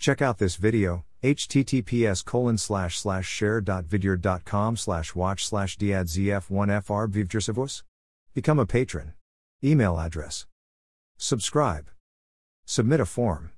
Check out this video, https colon slash slash share.vidyard.com slash watch slash diadzf1fr. Become a patron. Email address. Subscribe. Submit a form.